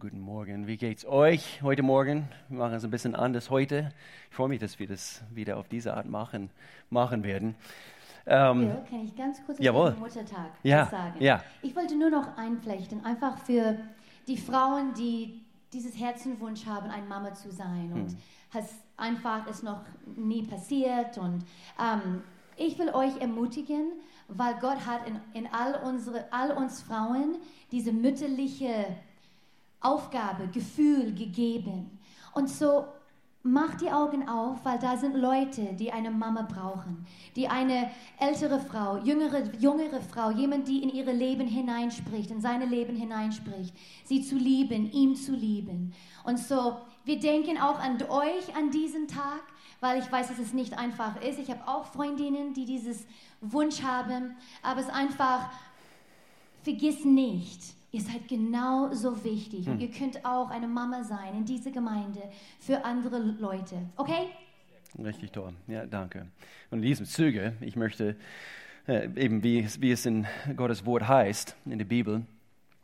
guten Morgen. Wie geht's euch heute Morgen? Wir machen es ein bisschen anders heute. Ich freue mich, dass wir das wieder auf diese Art machen, machen werden. Ähm, ja, kann ich ganz kurz jawohl. Muttertag ja, sagen? Ja. Ich wollte nur noch einflechten, einfach für die Frauen, die dieses Herzenwunsch haben, eine Mama zu sein und hm. es einfach ist noch nie passiert und ähm, ich will euch ermutigen, weil Gott hat in, in all, unsere, all uns Frauen diese mütterliche Aufgabe, Gefühl gegeben. Und so mach die Augen auf, weil da sind Leute, die eine Mama brauchen, die eine ältere Frau, jüngere, jüngere Frau, jemand, die in ihr Leben hineinspricht, in seine Leben hineinspricht, sie zu lieben, ihm zu lieben. Und so, wir denken auch an euch an diesen Tag, weil ich weiß, dass es nicht einfach ist. Ich habe auch Freundinnen, die dieses Wunsch haben, aber es einfach, vergiss nicht, Ihr seid genauso wichtig hm. und ihr könnt auch eine Mama sein in dieser Gemeinde für andere Leute. Okay? Richtig toll. Ja, danke. Und in diesem Zuge, ich möchte äh, eben, wie, wie es in Gottes Wort heißt, in der Bibel,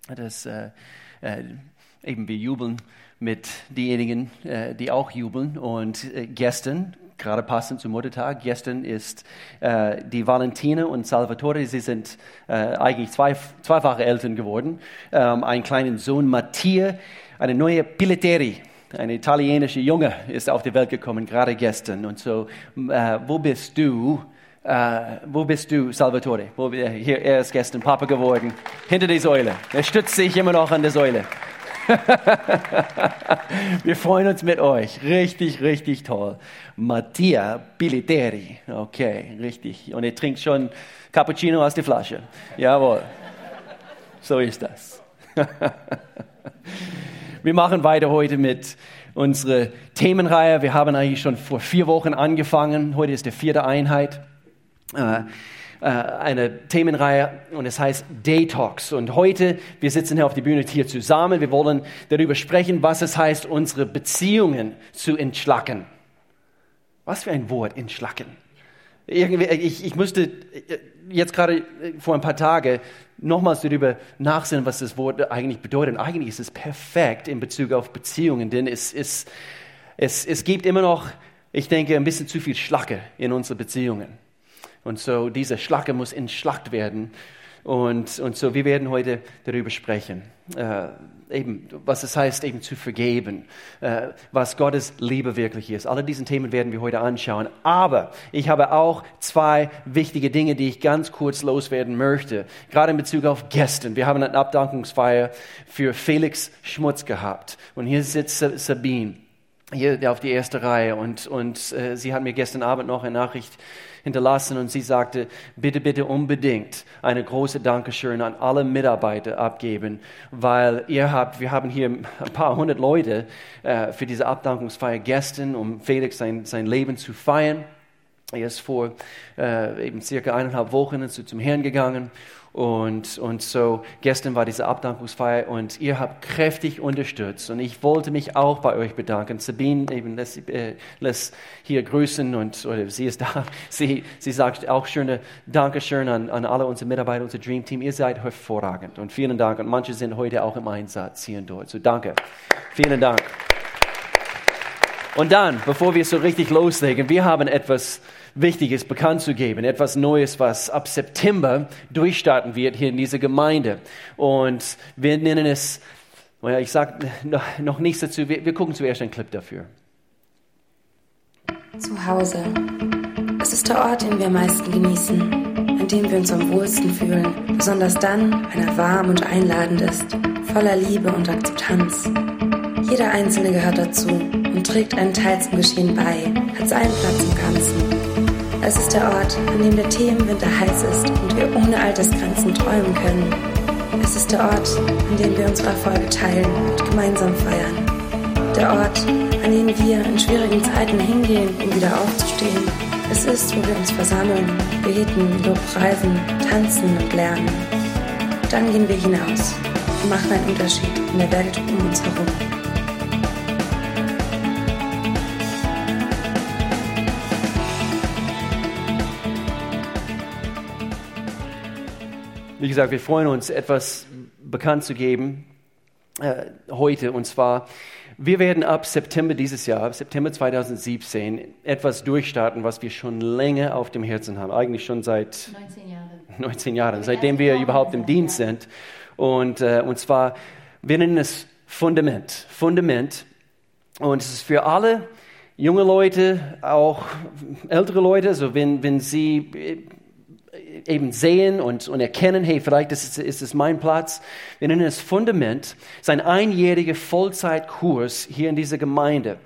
dass äh, äh, eben wir jubeln mit denjenigen, äh, die auch jubeln. Und äh, gestern gerade passend zum Muttertag. Gestern ist äh, die Valentina und Salvatore, sie sind äh, eigentlich zwei, zweifache Eltern geworden. Ähm, einen kleinen Sohn Mattia, eine neue Piletteri, eine italienische Junge ist auf die Welt gekommen, gerade gestern. Und so, äh, wo bist du? Uh, wo bist du, Salvatore? Wo, hier, er ist gestern Papa geworden, hinter der Säule. Er stützt sich immer noch an der Säule. Wir freuen uns mit euch. Richtig, richtig toll. Mattia Piliteri. Okay, richtig. Und er trinkt schon Cappuccino aus der Flasche. Jawohl. So ist das. Wir machen weiter heute mit unserer Themenreihe. Wir haben eigentlich schon vor vier Wochen angefangen. Heute ist die vierte Einheit. Äh, eine Themenreihe und es heißt Detox. Und heute, wir sitzen hier auf der Bühne hier zusammen, wir wollen darüber sprechen, was es heißt, unsere Beziehungen zu entschlacken. Was für ein Wort, entschlacken. Irgendwie, ich, ich musste äh, jetzt gerade vor ein paar Tagen nochmals darüber nachsehen, was das Wort eigentlich bedeutet. Und eigentlich ist es perfekt in Bezug auf Beziehungen, denn es, es, es, es gibt immer noch, ich denke, ein bisschen zu viel Schlacke in unseren Beziehungen. Und so diese Schlacke muss entschlackt werden. Und, und so, wir werden heute darüber sprechen, äh, eben, was es heißt, eben zu vergeben, äh, was Gottes Liebe wirklich ist. Alle diesen Themen werden wir heute anschauen. Aber ich habe auch zwei wichtige Dinge, die ich ganz kurz loswerden möchte, gerade in Bezug auf gestern. Wir haben eine Abdankungsfeier für Felix Schmutz gehabt. Und hier sitzt Sabine, hier auf die erste Reihe. Und, und äh, sie hat mir gestern Abend noch eine Nachricht hinterlassen und sie sagte, bitte, bitte unbedingt eine große Dankeschön an alle Mitarbeiter abgeben, weil ihr habt, wir haben hier ein paar hundert Leute äh, für diese Abdankungsfeier gestern, um Felix sein, sein Leben zu feiern. Er ist vor äh, eben circa eineinhalb Wochen zu, zum Herrn gegangen und, und so, gestern war diese Abdankungsfeier und ihr habt kräftig unterstützt. Und ich wollte mich auch bei euch bedanken. Sabine eben lässt, äh, lässt hier grüßen und oder sie ist da. Sie, sie sagt auch schöne Dankeschön an, an alle unsere Mitarbeiter, unser Dream Team. Ihr seid hervorragend und vielen Dank. Und manche sind heute auch im Einsatz hier und dort. So danke. Vielen Dank. Und dann, bevor wir so richtig loslegen, wir haben etwas Wichtiges bekannt zu geben, etwas Neues, was ab September durchstarten wird hier in dieser Gemeinde. Und wir nennen es, naja, ich sage noch nichts dazu, wir, wir gucken zuerst einen Clip dafür. Zu Hause. Es ist der Ort, den wir am meisten genießen, an dem wir uns am wohlsten fühlen, besonders dann, wenn er warm und einladend ist, voller Liebe und Akzeptanz. Jeder Einzelne gehört dazu und trägt einen Teil zum Geschehen bei, hat seinen Platz im Ganzen. Es ist der Ort, an dem der Tee im Winter heiß ist und wir ohne Altersgrenzen träumen können. Es ist der Ort, an dem wir unsere Erfolge teilen und gemeinsam feiern. Der Ort, an den wir in schwierigen Zeiten hingehen, um wieder aufzustehen. Es ist, wo wir uns versammeln, beten, Lobpreisen, tanzen und lernen. Dann gehen wir hinaus und machen einen Unterschied in der Welt um uns herum. Wie gesagt, wir freuen uns, etwas bekannt zu geben. äh, heute. Und zwar, wir werden ab September dieses Jahr, September 2017, etwas durchstarten, was wir schon länger auf dem Herzen haben. Eigentlich schon seit 19 Jahre. 19 Jahren, seitdem wir überhaupt im Dienst sind. Und, äh, und zwar, wir nennen es Fundament. Fundament. Und es ist für alle junge Leute, auch ältere Leute, also wenn, wenn sie äh, eben sehen und, und erkennen, hey, vielleicht ist, ist es mein Platz. Wir nennen es Fundament, sein einjähriger Vollzeitkurs hier in dieser Gemeinde.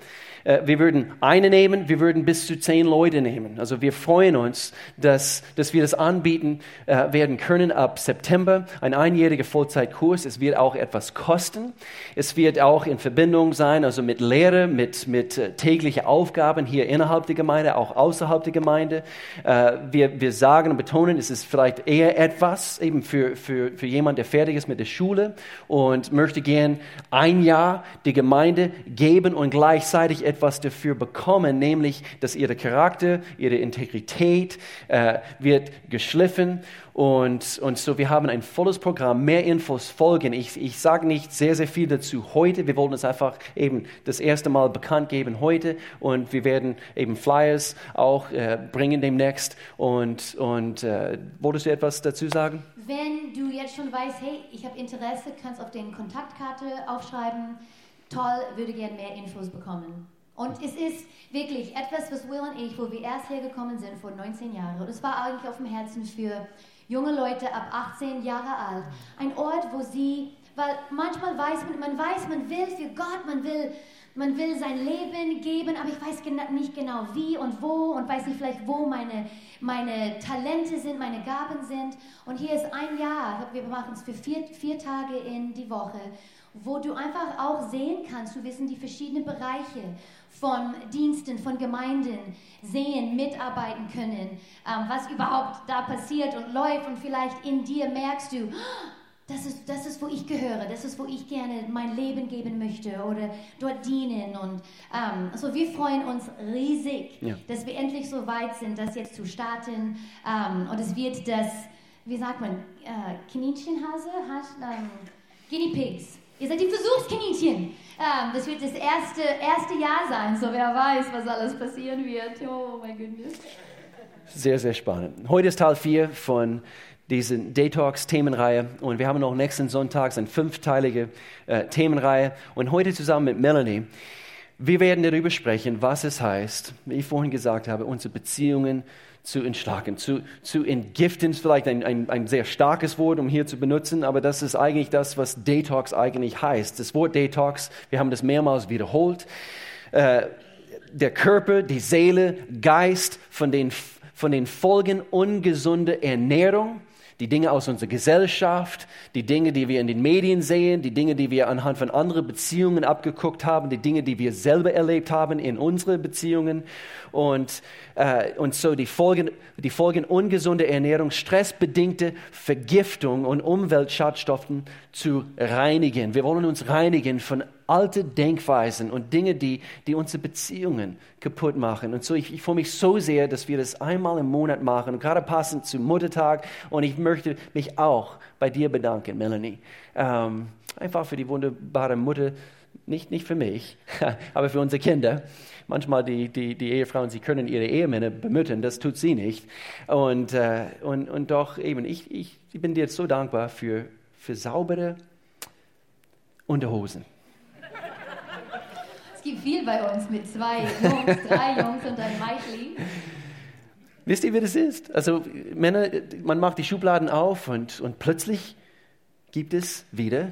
Äh, wir würden eine nehmen, wir würden bis zu zehn Leute nehmen. Also wir freuen uns, dass, dass wir das anbieten äh, werden können ab September. Ein einjähriger Vollzeitkurs. Es wird auch etwas kosten. Es wird auch in Verbindung sein, also mit Lehre, mit, mit äh, täglichen Aufgaben hier innerhalb der Gemeinde, auch außerhalb der Gemeinde. Wir, wir sagen und betonen, es ist vielleicht eher etwas eben für, für, für jemand, der fertig ist mit der Schule und möchte gern ein Jahr die Gemeinde geben und gleichzeitig etwas dafür bekommen, nämlich, dass ihre Charakter, ihre Integrität äh, wird geschliffen. Und, und so, wir haben ein volles Programm, mehr Infos folgen. Ich, ich sage nicht sehr, sehr viel dazu heute. Wir wollen es einfach eben das erste Mal bekannt geben heute. Und wir werden eben Flyers auch äh, bringen demnächst. Und, und äh, wolltest du etwas dazu sagen? Wenn du jetzt schon weißt, hey, ich habe Interesse, kannst auf den Kontaktkarte aufschreiben. Toll, würde gerne mehr Infos bekommen. Und es ist wirklich etwas, was Will und ich, wo wir erst hergekommen sind vor 19 Jahren, und es war eigentlich auf dem Herzen für junge Leute ab 18 Jahre alt, ein Ort, wo sie, weil manchmal weiß man, man weiß, man will für Gott, man will, man will sein Leben geben, aber ich weiß nicht genau wie und wo und weiß nicht vielleicht, wo meine, meine Talente sind, meine Gaben sind. Und hier ist ein Jahr, wir machen es für vier, vier Tage in die Woche, wo du einfach auch sehen kannst, du wissen die verschiedenen Bereiche von Diensten, von Gemeinden sehen, mitarbeiten können, ähm, was überhaupt da passiert und läuft und vielleicht in dir merkst du, das ist, das ist, wo ich gehöre, das ist, wo ich gerne mein Leben geben möchte oder dort dienen. Und ähm, also wir freuen uns riesig, ja. dass wir endlich so weit sind, das jetzt zu starten. Ähm, und es wird das, wie sagt man, äh, Kaninchenhase, ähm, Guinea Pigs. Ihr seid die Versuchskaninchen. Ähm, das wird das erste, erste Jahr sein, so wer weiß, was alles passieren wird. Oh mein Gott. Sehr, sehr spannend. Heute ist Teil 4 von dieser Detox-Themenreihe und wir haben noch nächsten Sonntag eine fünfteilige äh, Themenreihe und heute zusammen mit Melanie. Wir werden darüber sprechen, was es heißt, wie ich vorhin gesagt habe, unsere Beziehungen zu entschlagen, zu, zu entgiften, ist vielleicht ein, ein, ein sehr starkes Wort, um hier zu benutzen, aber das ist eigentlich das, was Detox eigentlich heißt. Das Wort Detox, wir haben das mehrmals wiederholt. Äh, der Körper, die Seele, Geist von den, von den Folgen ungesunder Ernährung, die Dinge aus unserer Gesellschaft, die Dinge, die wir in den Medien sehen, die Dinge, die wir anhand von anderen Beziehungen abgeguckt haben, die Dinge, die wir selber erlebt haben in unseren Beziehungen. Und, äh, und so die Folgen, die Folgen ungesunder Ernährung, stressbedingte Vergiftung und Umweltschadstoffen zu reinigen. Wir wollen uns reinigen von alte Denkweisen und Dinge, die, die unsere Beziehungen kaputt machen. Und so, ich, ich freue mich so sehr, dass wir das einmal im Monat machen, gerade passend zum Muttertag. Und ich möchte mich auch bei dir bedanken, Melanie. Ähm, einfach für die wunderbare Mutter, nicht, nicht für mich, aber für unsere Kinder. Manchmal die, die, die Ehefrauen, sie können ihre Ehemänner bemüttern, das tut sie nicht. Und, äh, und, und doch eben, ich, ich, bin dir so dankbar für, für saubere Unterhosen. Es gibt viel bei uns mit zwei Jungs, drei Jungs und ein Meitli. Wisst ihr, wie das ist? Also Männer, man macht die Schubladen auf und, und plötzlich gibt es wieder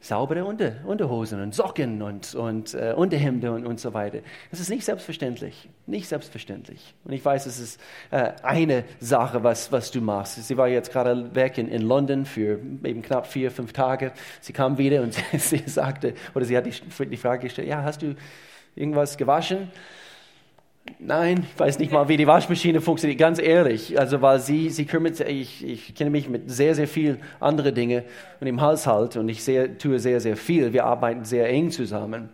saubere Unter, Unterhosen und Socken und, und äh, Unterhemde und, und so weiter. Das ist nicht selbstverständlich. Nicht selbstverständlich. Und ich weiß, es ist äh, eine Sache, was, was du machst. Sie war jetzt gerade weg in, in London für eben knapp vier, fünf Tage. Sie kam wieder und sie, sie sagte, oder sie hat die, die Frage gestellt, ja, hast du irgendwas gewaschen? Nein, ich weiß nicht mal, wie die Waschmaschine funktioniert, ganz ehrlich. Also, weil sie, sie kümmert sich, ich, ich kenne mich mit sehr, sehr viel andere Dinge und im Haushalt und ich sehr, tue sehr, sehr viel. Wir arbeiten sehr eng zusammen.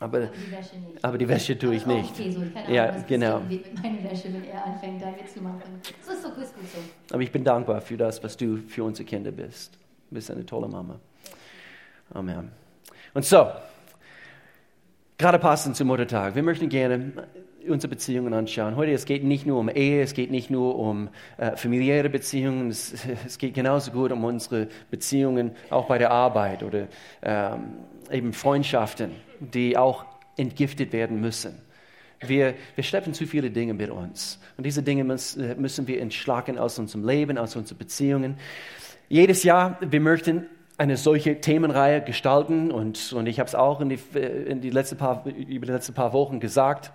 Aber, aber die Wäsche nicht. Aber die Wäsche tue ich also nicht. Okay, so. Ich kann ja, genau. mit Wäsche, wenn er anfängt, da mitzumachen. So ist so gut, gut so. Aber ich bin dankbar für das, was du für unsere Kinder bist. Du bist eine tolle Mama. Amen. Und so, gerade passend zum Muttertag, wir möchten gerne unsere Beziehungen anschauen. Heute, es geht nicht nur um Ehe, es geht nicht nur um äh, familiäre Beziehungen, es, es, geht genauso gut um unsere Beziehungen auch bei der Arbeit oder ähm, eben Freundschaften, die auch entgiftet werden müssen. Wir, wir schleppen zu viele Dinge mit uns. Und diese Dinge müssen, müssen wir entschlacken aus unserem Leben, aus unseren Beziehungen. Jedes Jahr, wir möchten eine solche Themenreihe gestalten und, und ich habe es auch in die, in die letzte paar, über die letzten paar Wochen gesagt.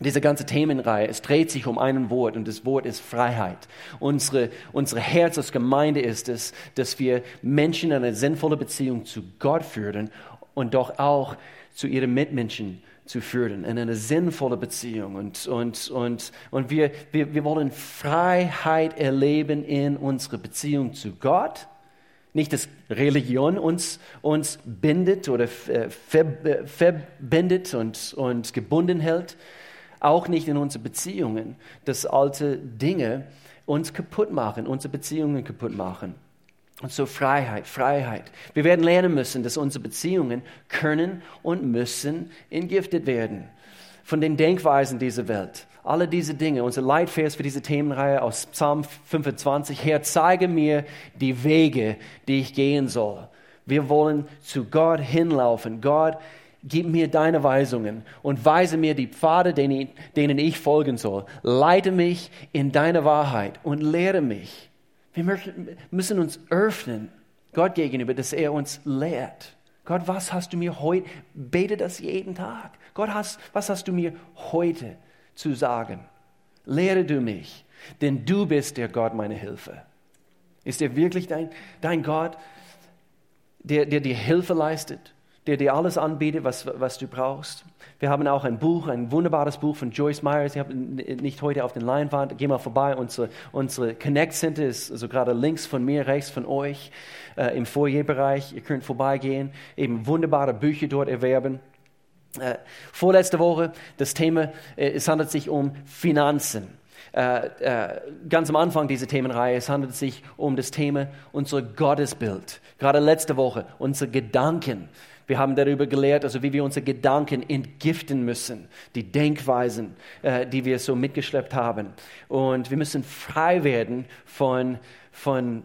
Diese ganze Themenreihe, es dreht sich um ein Wort und das Wort ist Freiheit. Unsere, unsere Herz als Gemeinde ist es, dass wir Menschen in eine sinnvolle Beziehung zu Gott führen und doch auch zu ihren Mitmenschen zu führen, in eine sinnvolle Beziehung. Und, und, und, und wir, wir, wir wollen Freiheit erleben in unserer Beziehung zu Gott nicht, dass Religion uns, uns bindet oder äh, äh, verbindet und, und gebunden hält. Auch nicht in unsere Beziehungen, dass alte Dinge uns kaputt machen, unsere Beziehungen kaputt machen. Und so Freiheit, Freiheit. Wir werden lernen müssen, dass unsere Beziehungen können und müssen entgiftet werden von den Denkweisen dieser Welt. Alle diese Dinge, unser Leitvers für diese Themenreihe aus Psalm 25, Herr, zeige mir die Wege, die ich gehen soll. Wir wollen zu Gott hinlaufen. Gott, gib mir deine Weisungen und weise mir die Pfade, denen ich folgen soll. Leite mich in deine Wahrheit und lehre mich. Wir müssen uns öffnen Gott gegenüber, dass er uns lehrt. Gott, was hast du mir heute? Bete das jeden Tag. Gott, was hast du mir heute zu sagen. Lehre du mich, denn du bist der Gott meiner Hilfe. Ist er wirklich dein, dein Gott, der, der dir Hilfe leistet, der dir alles anbietet, was, was du brauchst? Wir haben auch ein Buch, ein wunderbares Buch von Joyce Myers. Ich habe nicht heute auf den Leinwand. Geh mal vorbei. Unsere, unsere Connect Center ist also gerade links von mir, rechts von euch äh, im Foyerbereich. Ihr könnt vorbeigehen, eben wunderbare Bücher dort erwerben. Äh, vorletzte Woche das Thema, äh, es handelt sich um Finanzen. Äh, äh, ganz am Anfang dieser Themenreihe, es handelt sich um das Thema unser Gottesbild. Gerade letzte Woche unsere Gedanken. Wir haben darüber gelehrt, also wie wir unsere Gedanken entgiften müssen, die Denkweisen, äh, die wir so mitgeschleppt haben. Und wir müssen frei werden von, von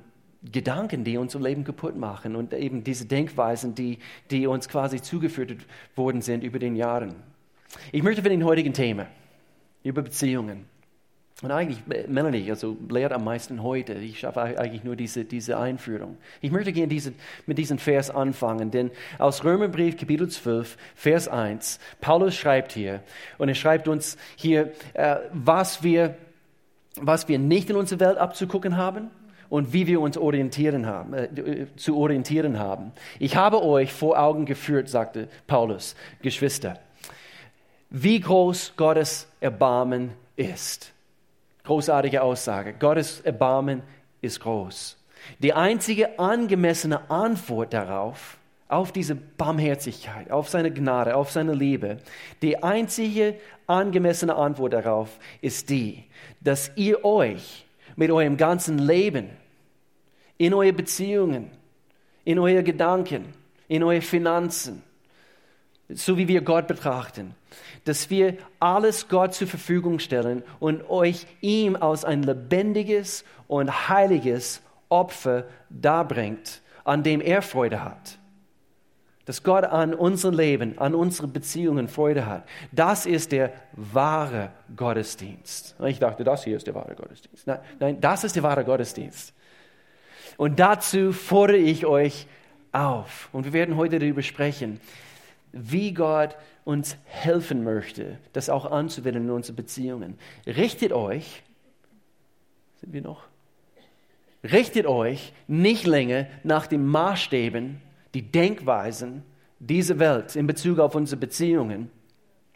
Gedanken, die unser Leben kaputt machen und eben diese Denkweisen, die, die uns quasi zugeführt worden sind über den Jahren. Ich möchte für den heutigen Thema über Beziehungen. Und eigentlich, Melanie, also lehrt am meisten heute. Ich schaffe eigentlich nur diese, diese Einführung. Ich möchte gerne diese, mit diesem Vers anfangen, denn aus Römerbrief Kapitel 12, Vers 1, Paulus schreibt hier, und er schreibt uns hier, äh, was, wir, was wir nicht in unserer Welt abzugucken haben, und wie wir uns orientieren haben, äh, zu orientieren haben. Ich habe euch vor Augen geführt, sagte Paulus, Geschwister, wie groß Gottes Erbarmen ist. Großartige Aussage. Gottes Erbarmen ist groß. Die einzige angemessene Antwort darauf, auf diese Barmherzigkeit, auf seine Gnade, auf seine Liebe, die einzige angemessene Antwort darauf ist die, dass ihr euch mit eurem ganzen Leben in eure Beziehungen, in eure Gedanken, in eure Finanzen, so wie wir Gott betrachten, dass wir alles Gott zur Verfügung stellen und euch ihm aus ein lebendiges und heiliges Opfer darbringt, an dem er Freude hat. Dass Gott an unserem Leben, an unseren Beziehungen Freude hat. Das ist der wahre Gottesdienst. Ich dachte, das hier ist der wahre Gottesdienst. Nein, nein das ist der wahre Gottesdienst. Und dazu fordere ich euch auf. Und wir werden heute darüber sprechen, wie Gott uns helfen möchte, das auch anzuwenden in unseren Beziehungen. Richtet euch, sind wir noch? Richtet euch nicht länger nach den Maßstäben, die Denkweisen dieser Welt in Bezug auf unsere Beziehungen,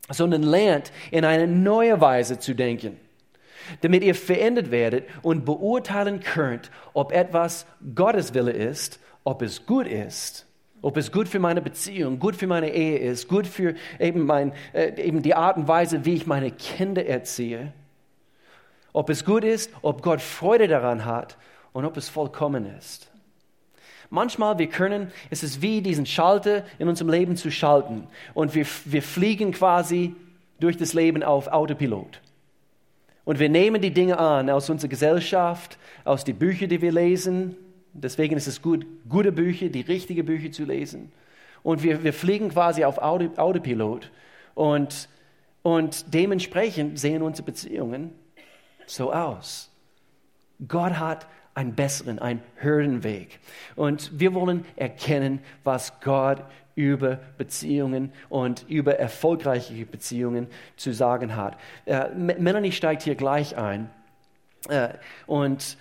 sondern lernt in eine neue Weise zu denken damit ihr verändert werdet und beurteilen könnt, ob etwas Gottes Wille ist, ob es gut ist, ob es gut für meine Beziehung, gut für meine Ehe ist, gut für eben, mein, äh, eben die Art und Weise, wie ich meine Kinder erziehe, ob es gut ist, ob Gott Freude daran hat und ob es vollkommen ist. Manchmal wir können, es ist wie diesen Schalter in unserem Leben zu schalten und wir, wir fliegen quasi durch das Leben auf Autopilot. Und wir nehmen die Dinge an aus unserer Gesellschaft, aus den Büchern, die wir lesen. Deswegen ist es gut, gute Bücher, die richtigen Bücher zu lesen. Und wir, wir fliegen quasi auf Autopilot. Und, und dementsprechend sehen unsere Beziehungen so aus. Gott hat einen besseren, einen höheren Weg. Und wir wollen erkennen, was Gott über Beziehungen und über erfolgreiche Beziehungen zu sagen hat. Äh, Melanie steigt hier gleich ein. Äh, und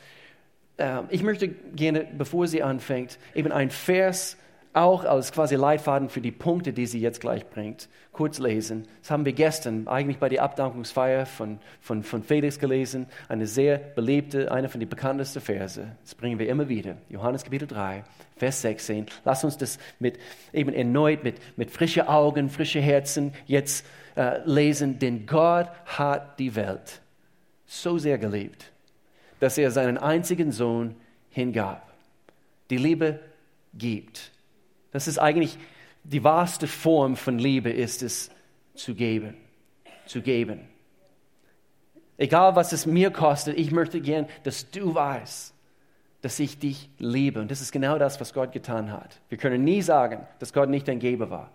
ich möchte gerne, bevor sie anfängt, eben ein Vers auch als quasi Leitfaden für die Punkte, die sie jetzt gleich bringt, kurz lesen. Das haben wir gestern eigentlich bei der Abdankungsfeier von, von, von Felix gelesen. Eine sehr beliebte, eine von den bekanntesten Verse. Das bringen wir immer wieder. Johannes Kapitel 3, Vers 16. Lass uns das mit, eben erneut mit, mit frischen Augen, frischen Herzen jetzt äh, lesen. Denn Gott hat die Welt so sehr geliebt, dass er seinen einzigen Sohn hingab. Die Liebe gibt. Das ist eigentlich die wahrste Form von Liebe, ist es zu geben. Zu geben. Egal was es mir kostet, ich möchte gern, dass du weißt, dass ich dich liebe. Und das ist genau das, was Gott getan hat. Wir können nie sagen, dass Gott nicht ein Geber war.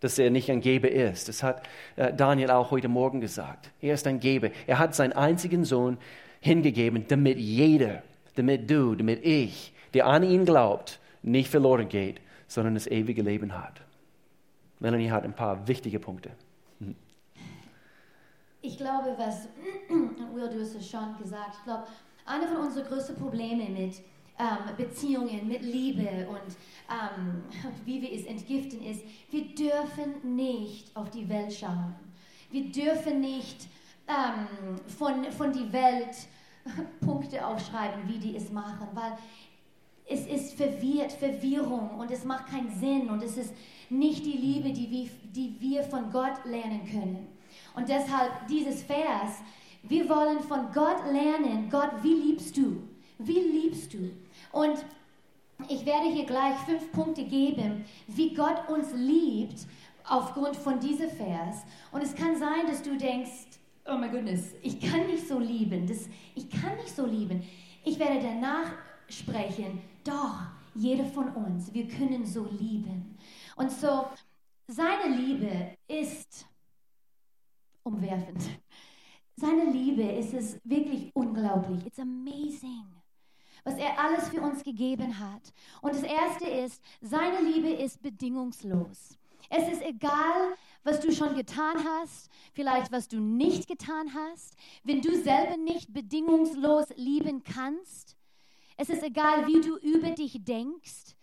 Dass er nicht ein Geber ist. Das hat äh, Daniel auch heute Morgen gesagt. Er ist ein Geber. Er hat seinen einzigen Sohn hingegeben, damit jeder, damit du, damit ich, der an ihn glaubt, nicht verloren geht, sondern das ewige Leben hat. Melanie hat ein paar wichtige Punkte. Ich glaube, was Will, du hast es schon gesagt, ich glaube, eine von unseren größten Problemen mit ähm, Beziehungen, mit Liebe und ähm, wie wir es entgiften, ist, wir dürfen nicht auf die Welt schauen. Wir dürfen nicht ähm, von, von die Welt Punkte aufschreiben, wie die es machen, weil es ist verwirrt, Verwirrung und es macht keinen Sinn und es ist nicht die Liebe, die wir, die wir von Gott lernen können. Und deshalb dieses Vers, wir wollen von Gott lernen, Gott, wie liebst du? Wie liebst du? Und ich werde hier gleich fünf Punkte geben, wie Gott uns liebt aufgrund von diesem Vers. Und es kann sein, dass du denkst, oh mein Goodness, ich kann nicht so lieben, das, ich kann nicht so lieben. Ich werde danach sprechen, doch, jeder von uns, wir können so lieben. Und so, seine Liebe ist umwerfend. Seine Liebe ist es wirklich unglaublich. It's amazing, was er alles für uns gegeben hat. Und das Erste ist, seine Liebe ist bedingungslos. Es ist egal, was du schon getan hast, vielleicht was du nicht getan hast. Wenn du selber nicht bedingungslos lieben kannst, es ist egal, wie du über dich denkst.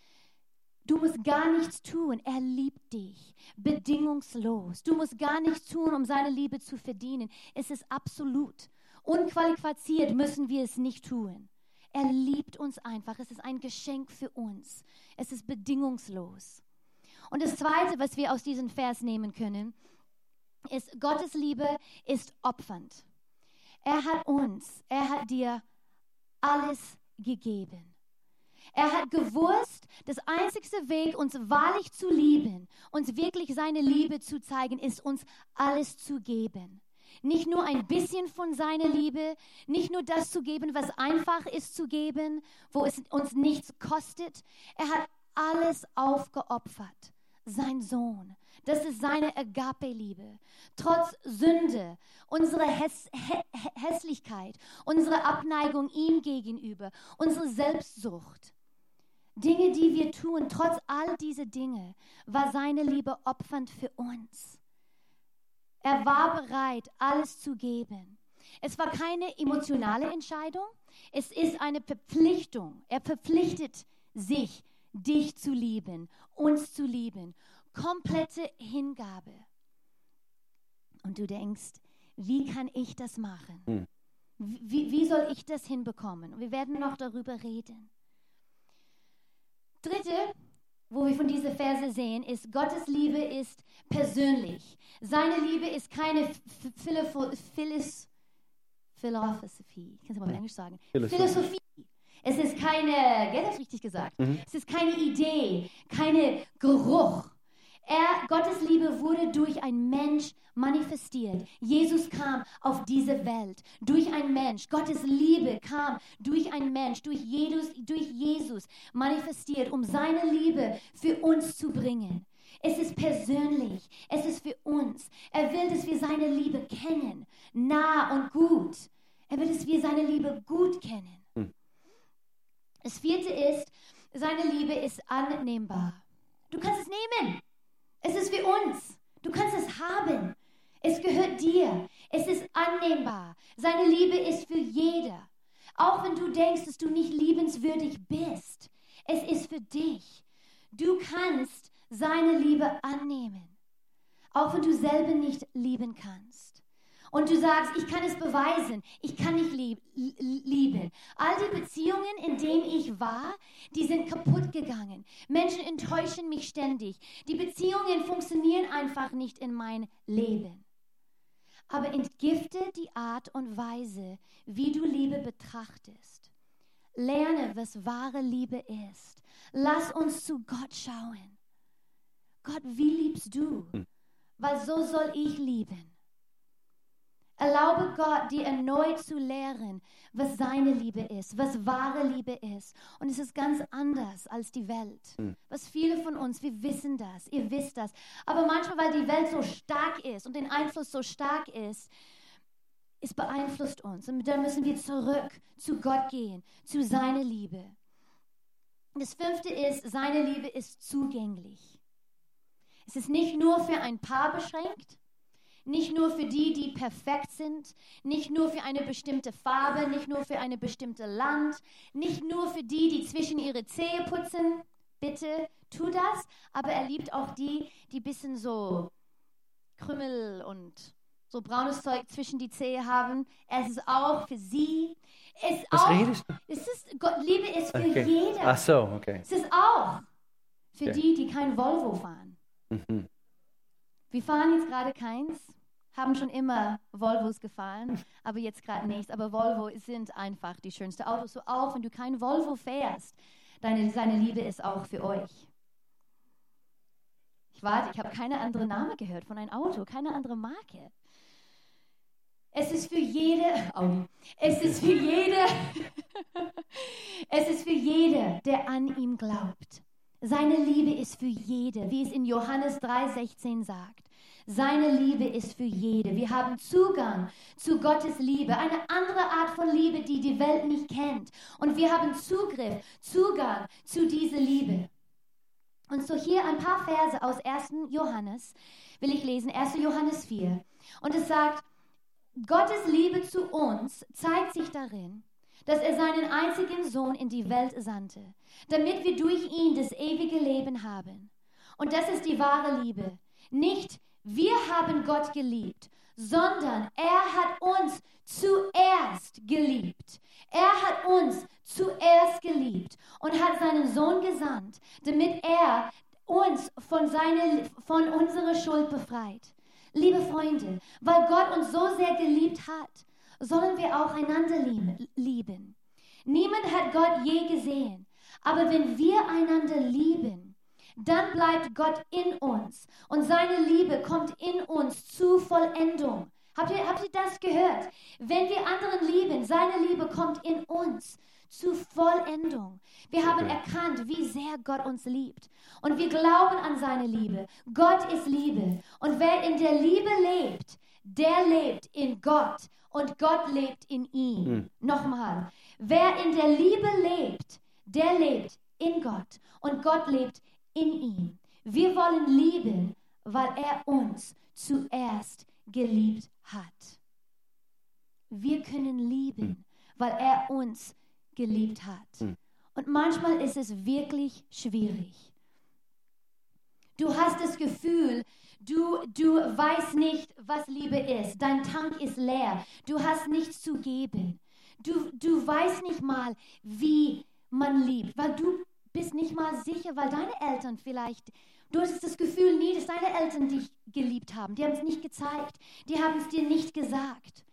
Du musst gar nichts tun. Er liebt dich bedingungslos. Du musst gar nichts tun, um seine Liebe zu verdienen. Es ist absolut. Unqualifiziert müssen wir es nicht tun. Er liebt uns einfach. Es ist ein Geschenk für uns. Es ist bedingungslos. Und das Zweite, was wir aus diesem Vers nehmen können, ist, Gottes Liebe ist opfernd. Er hat uns, er hat dir alles gegeben. Er hat gewusst, das einzigste Weg, uns wahrlich zu lieben, uns wirklich seine Liebe zu zeigen, ist uns alles zu geben. Nicht nur ein bisschen von seiner Liebe, nicht nur das zu geben, was einfach ist zu geben, wo es uns nichts kostet. Er hat alles aufgeopfert. Sein Sohn, das ist seine Agape-Liebe. Trotz Sünde, unsere Häss Hä Hässlichkeit, unsere Abneigung ihm gegenüber, unsere Selbstsucht. Dinge, die wir tun, trotz all dieser Dinge, war seine Liebe opfernd für uns. Er war bereit, alles zu geben. Es war keine emotionale Entscheidung, es ist eine Verpflichtung. Er verpflichtet sich, dich zu lieben, uns zu lieben komplette Hingabe. Und du denkst, wie kann ich das machen? Hm. Wie, wie soll ich das hinbekommen? Und wir werden noch darüber reden. Dritte, wo wir von dieser Verse sehen, ist, Gottes Liebe ist persönlich. Seine Liebe ist keine Philosophie. Philosophie. Ich kann es mal auf Englisch sagen. Philosophie. Es ist keine, gell, das richtig gesagt. Es ist keine Idee, keine Geruch. Er, Gottes Liebe wurde durch ein Mensch manifestiert. Jesus kam auf diese Welt durch ein Mensch. Gottes Liebe kam durch ein Mensch, durch Jesus, durch Jesus manifestiert, um seine Liebe für uns zu bringen. Es ist persönlich. Es ist für uns. Er will, dass wir seine Liebe kennen, nah und gut. Er will, dass wir seine Liebe gut kennen. Das vierte ist, seine Liebe ist annehmbar. Du kannst es nehmen. Es ist für uns. Du kannst es haben. Es gehört dir. Es ist annehmbar. Seine Liebe ist für jeder. Auch wenn du denkst, dass du nicht liebenswürdig bist. Es ist für dich. Du kannst seine Liebe annehmen. Auch wenn du selber nicht lieben kannst. Und du sagst, ich kann es beweisen, ich kann nicht lieb, lieben. All die Beziehungen, in denen ich war, die sind kaputt gegangen. Menschen enttäuschen mich ständig. Die Beziehungen funktionieren einfach nicht in mein Leben. Aber entgifte die Art und Weise, wie du Liebe betrachtest. Lerne, was wahre Liebe ist. Lass uns zu Gott schauen. Gott, wie liebst du? Weil so soll ich lieben. Erlaube Gott, dir erneut zu lehren, was seine Liebe ist, was wahre Liebe ist. Und es ist ganz anders als die Welt. Was viele von uns, wir wissen das, ihr wisst das. Aber manchmal, weil die Welt so stark ist und den Einfluss so stark ist, es beeinflusst uns. Und dann müssen wir zurück zu Gott gehen, zu seiner Liebe. Das fünfte ist, seine Liebe ist zugänglich. Es ist nicht nur für ein Paar beschränkt, nicht nur für die, die perfekt sind, nicht nur für eine bestimmte Farbe, nicht nur für ein bestimmtes Land, nicht nur für die, die zwischen ihre Zehe putzen. Bitte tu das, aber er liebt auch die, die ein bisschen so Krümmel und so braunes Zeug zwischen die Zehe haben. Es ist auch für sie. Es Was auch, redest du? Es ist, Gott, Liebe ist für Okay. jeder. Ach so, okay. Es ist auch für Okay. die, die kein Volvo fahren. Mhm. Wir fahren jetzt gerade keins, haben schon immer Volvos gefahren, aber jetzt gerade nicht. Aber Volvo sind einfach die schönsten Autos. So auch, wenn du kein Volvo fährst, deine, seine Liebe ist auch für euch. Ich warte, ich habe keine andere Name gehört von einem Auto, keine andere Marke. Es ist für jede, Audi. Es ist für jede, es ist für jede, der an ihm glaubt. Seine Liebe ist für jede, wie es in Johannes 3,16 sagt. Seine Liebe ist für jede. Wir haben Zugang zu Gottes Liebe, eine andere Art von Liebe, die die Welt nicht kennt. Und wir haben Zugriff, Zugang zu dieser Liebe. Und so hier ein paar Verse aus 1. Johannes will ich lesen, 1. Johannes 4. Und es sagt, Gottes Liebe zu uns zeigt sich darin, dass er seinen einzigen Sohn in die Welt sandte, damit wir durch ihn das ewige Leben haben. Und das ist die wahre Liebe. Nicht wir haben Gott geliebt, sondern er hat uns zuerst geliebt. Er hat uns zuerst geliebt und hat seinen Sohn gesandt, damit er uns von, seine, von unserer Schuld befreit. Liebe Freunde, weil Gott uns so sehr geliebt hat, sollen wir auch einander lieben- lieben. Niemand hat Gott je gesehen, aber wenn wir einander lieben, dann bleibt Gott in uns und seine Liebe kommt in uns zu Vollendung. Habt ihr, habt ihr das gehört? Wenn wir anderen lieben, seine Liebe kommt in uns zu Vollendung. Wir haben erkannt, wie sehr Gott uns liebt. Und wir glauben an seine Liebe. Gott ist Liebe. Und wer in der Liebe lebt, der lebt in Gott und Gott lebt in ihm. Nochmal. Wer in der Liebe lebt, der lebt in Gott und Gott lebt in ihm. Wir wollen lieben, weil er uns zuerst geliebt hat. Wir können lieben, weil er uns geliebt hat. Und manchmal ist es wirklich schwierig. Du hast das Gefühl, du, du weißt nicht, was Liebe ist. Dein Tank ist leer. Du hast nichts zu geben. Du, du weißt nicht mal, wie man liebt, weil du bist nicht mal sicher, weil deine Eltern vielleicht, du hast das Gefühl nie, dass deine Eltern dich geliebt haben. Die haben es nicht gezeigt. Die haben es dir nicht gesagt.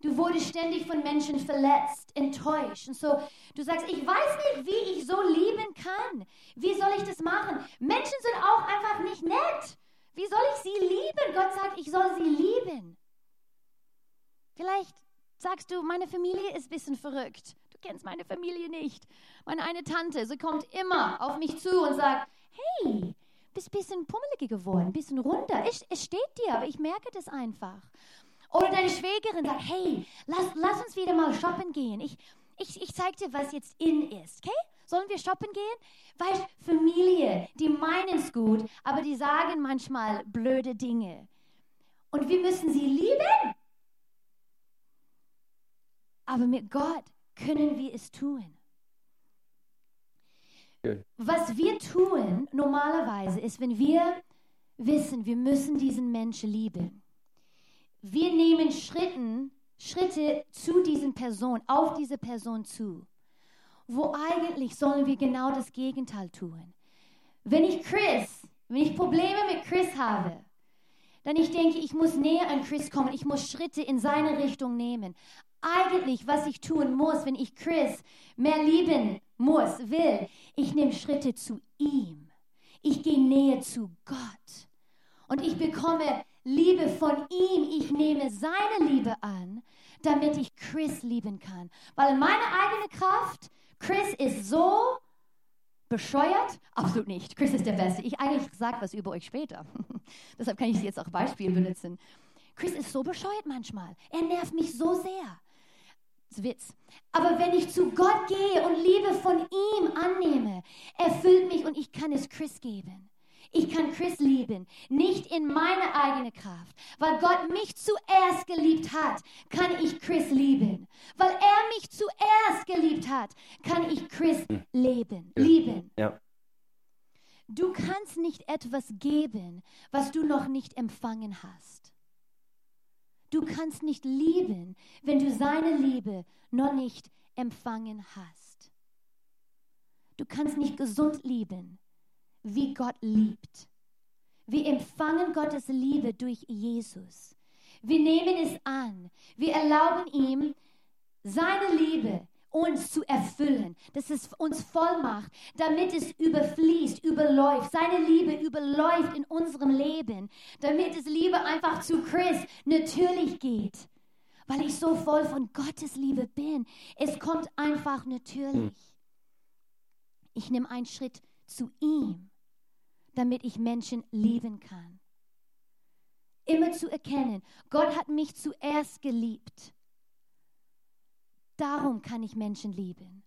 Du wurdest ständig von Menschen verletzt, enttäuscht. Und so, du sagst, ich weiß nicht, wie ich so lieben kann. Wie soll ich das machen? Menschen sind auch einfach nicht nett. Wie soll ich sie lieben? Gott sagt, ich soll sie lieben. Vielleicht sagst du, meine Familie ist ein bisschen verrückt. Du kennst meine Familie nicht. Meine eine Tante, sie kommt immer auf mich zu und sagt, hey, bist ein bisschen pummeliger geworden, ein bisschen runter. Es, es steht dir, aber ich merke das einfach. Oder deine Schwägerin sagt, hey, lass, lass uns wieder mal shoppen gehen. Ich, ich, ich zeig dir, was jetzt in ist, okay? Sollen wir shoppen gehen? Weil Familie, die meinen es gut, aber die sagen manchmal blöde Dinge. Und wir müssen sie lieben. Aber mit Gott können wir es tun. Was wir tun normalerweise ist, wenn wir wissen, wir müssen diesen Menschen lieben. Wir nehmen Schritten, Schritte zu diesen Person, auf diese Person zu. Wo eigentlich sollen wir genau das Gegenteil tun. Wenn ich Chris, wenn ich Probleme mit Chris habe, dann ich denke, ich muss näher an Chris kommen, ich muss Schritte in seine Richtung nehmen. Eigentlich, was ich tun muss, wenn ich Chris mehr lieben muss, will, ich nehme Schritte zu ihm. Ich gehe näher zu Gott. Und ich bekomme Liebe von ihm. Ich nehme seine Liebe an, damit ich Chris lieben kann. Weil meine eigene Kraft, Chris ist so bescheuert? Absolut nicht. Chris ist der Beste. Ich eigentlich sage was über euch später. Deshalb kann ich sie jetzt auch Beispiel benutzen. Chris ist so bescheuert manchmal. Er nervt mich so sehr. Witz. Aber wenn ich zu Gott gehe und Liebe von ihm annehme, erfüllt mich und ich kann es Chris geben. Ich kann Chris lieben, nicht in meine eigene Kraft. Weil Gott mich zuerst geliebt hat, kann ich Chris lieben. Weil er mich zuerst geliebt hat, kann ich Chris hm. leben, lieben. Ja. Du kannst nicht etwas geben, was du noch nicht empfangen hast. Du kannst nicht lieben, wenn du seine Liebe noch nicht empfangen hast. Du kannst nicht gesund lieben, wie Gott liebt. Wir empfangen Gottes Liebe durch Jesus. Wir nehmen es an. Wir erlauben ihm, seine Liebe uns zu erfüllen, dass es uns voll macht, damit es überfließt, überläuft. Seine Liebe überläuft in unserem Leben, damit es Liebe einfach zu Chris natürlich geht. Weil ich so voll von Gottes Liebe bin. Es kommt einfach natürlich. Ich nehme einen Schritt zu ihm damit ich Menschen lieben kann. Immer zu erkennen, Gott hat mich zuerst geliebt. Darum kann ich Menschen lieben.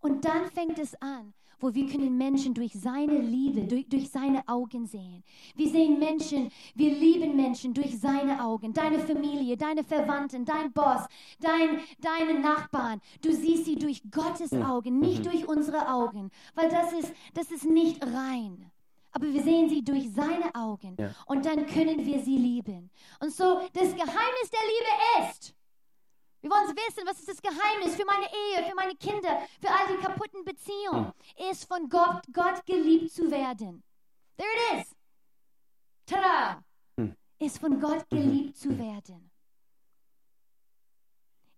Und dann fängt es an, wo wir können Menschen durch seine Liebe, durch, durch seine Augen sehen. Wir sehen Menschen, wir lieben Menschen durch seine Augen. Deine Familie, deine Verwandten, dein Boss, dein, deine Nachbarn. Du siehst sie durch Gottes Augen, nicht durch unsere Augen, weil das ist, das ist nicht rein aber wir sehen sie durch seine Augen ja. und dann können wir sie lieben. Und so, das Geheimnis der Liebe ist, wir wollen wissen, was ist das Geheimnis für meine Ehe, für meine Kinder, für all die kaputten Beziehungen, ist von Gott, Gott geliebt zu werden. There it is. Tada! Hm. Ist von Gott geliebt zu werden.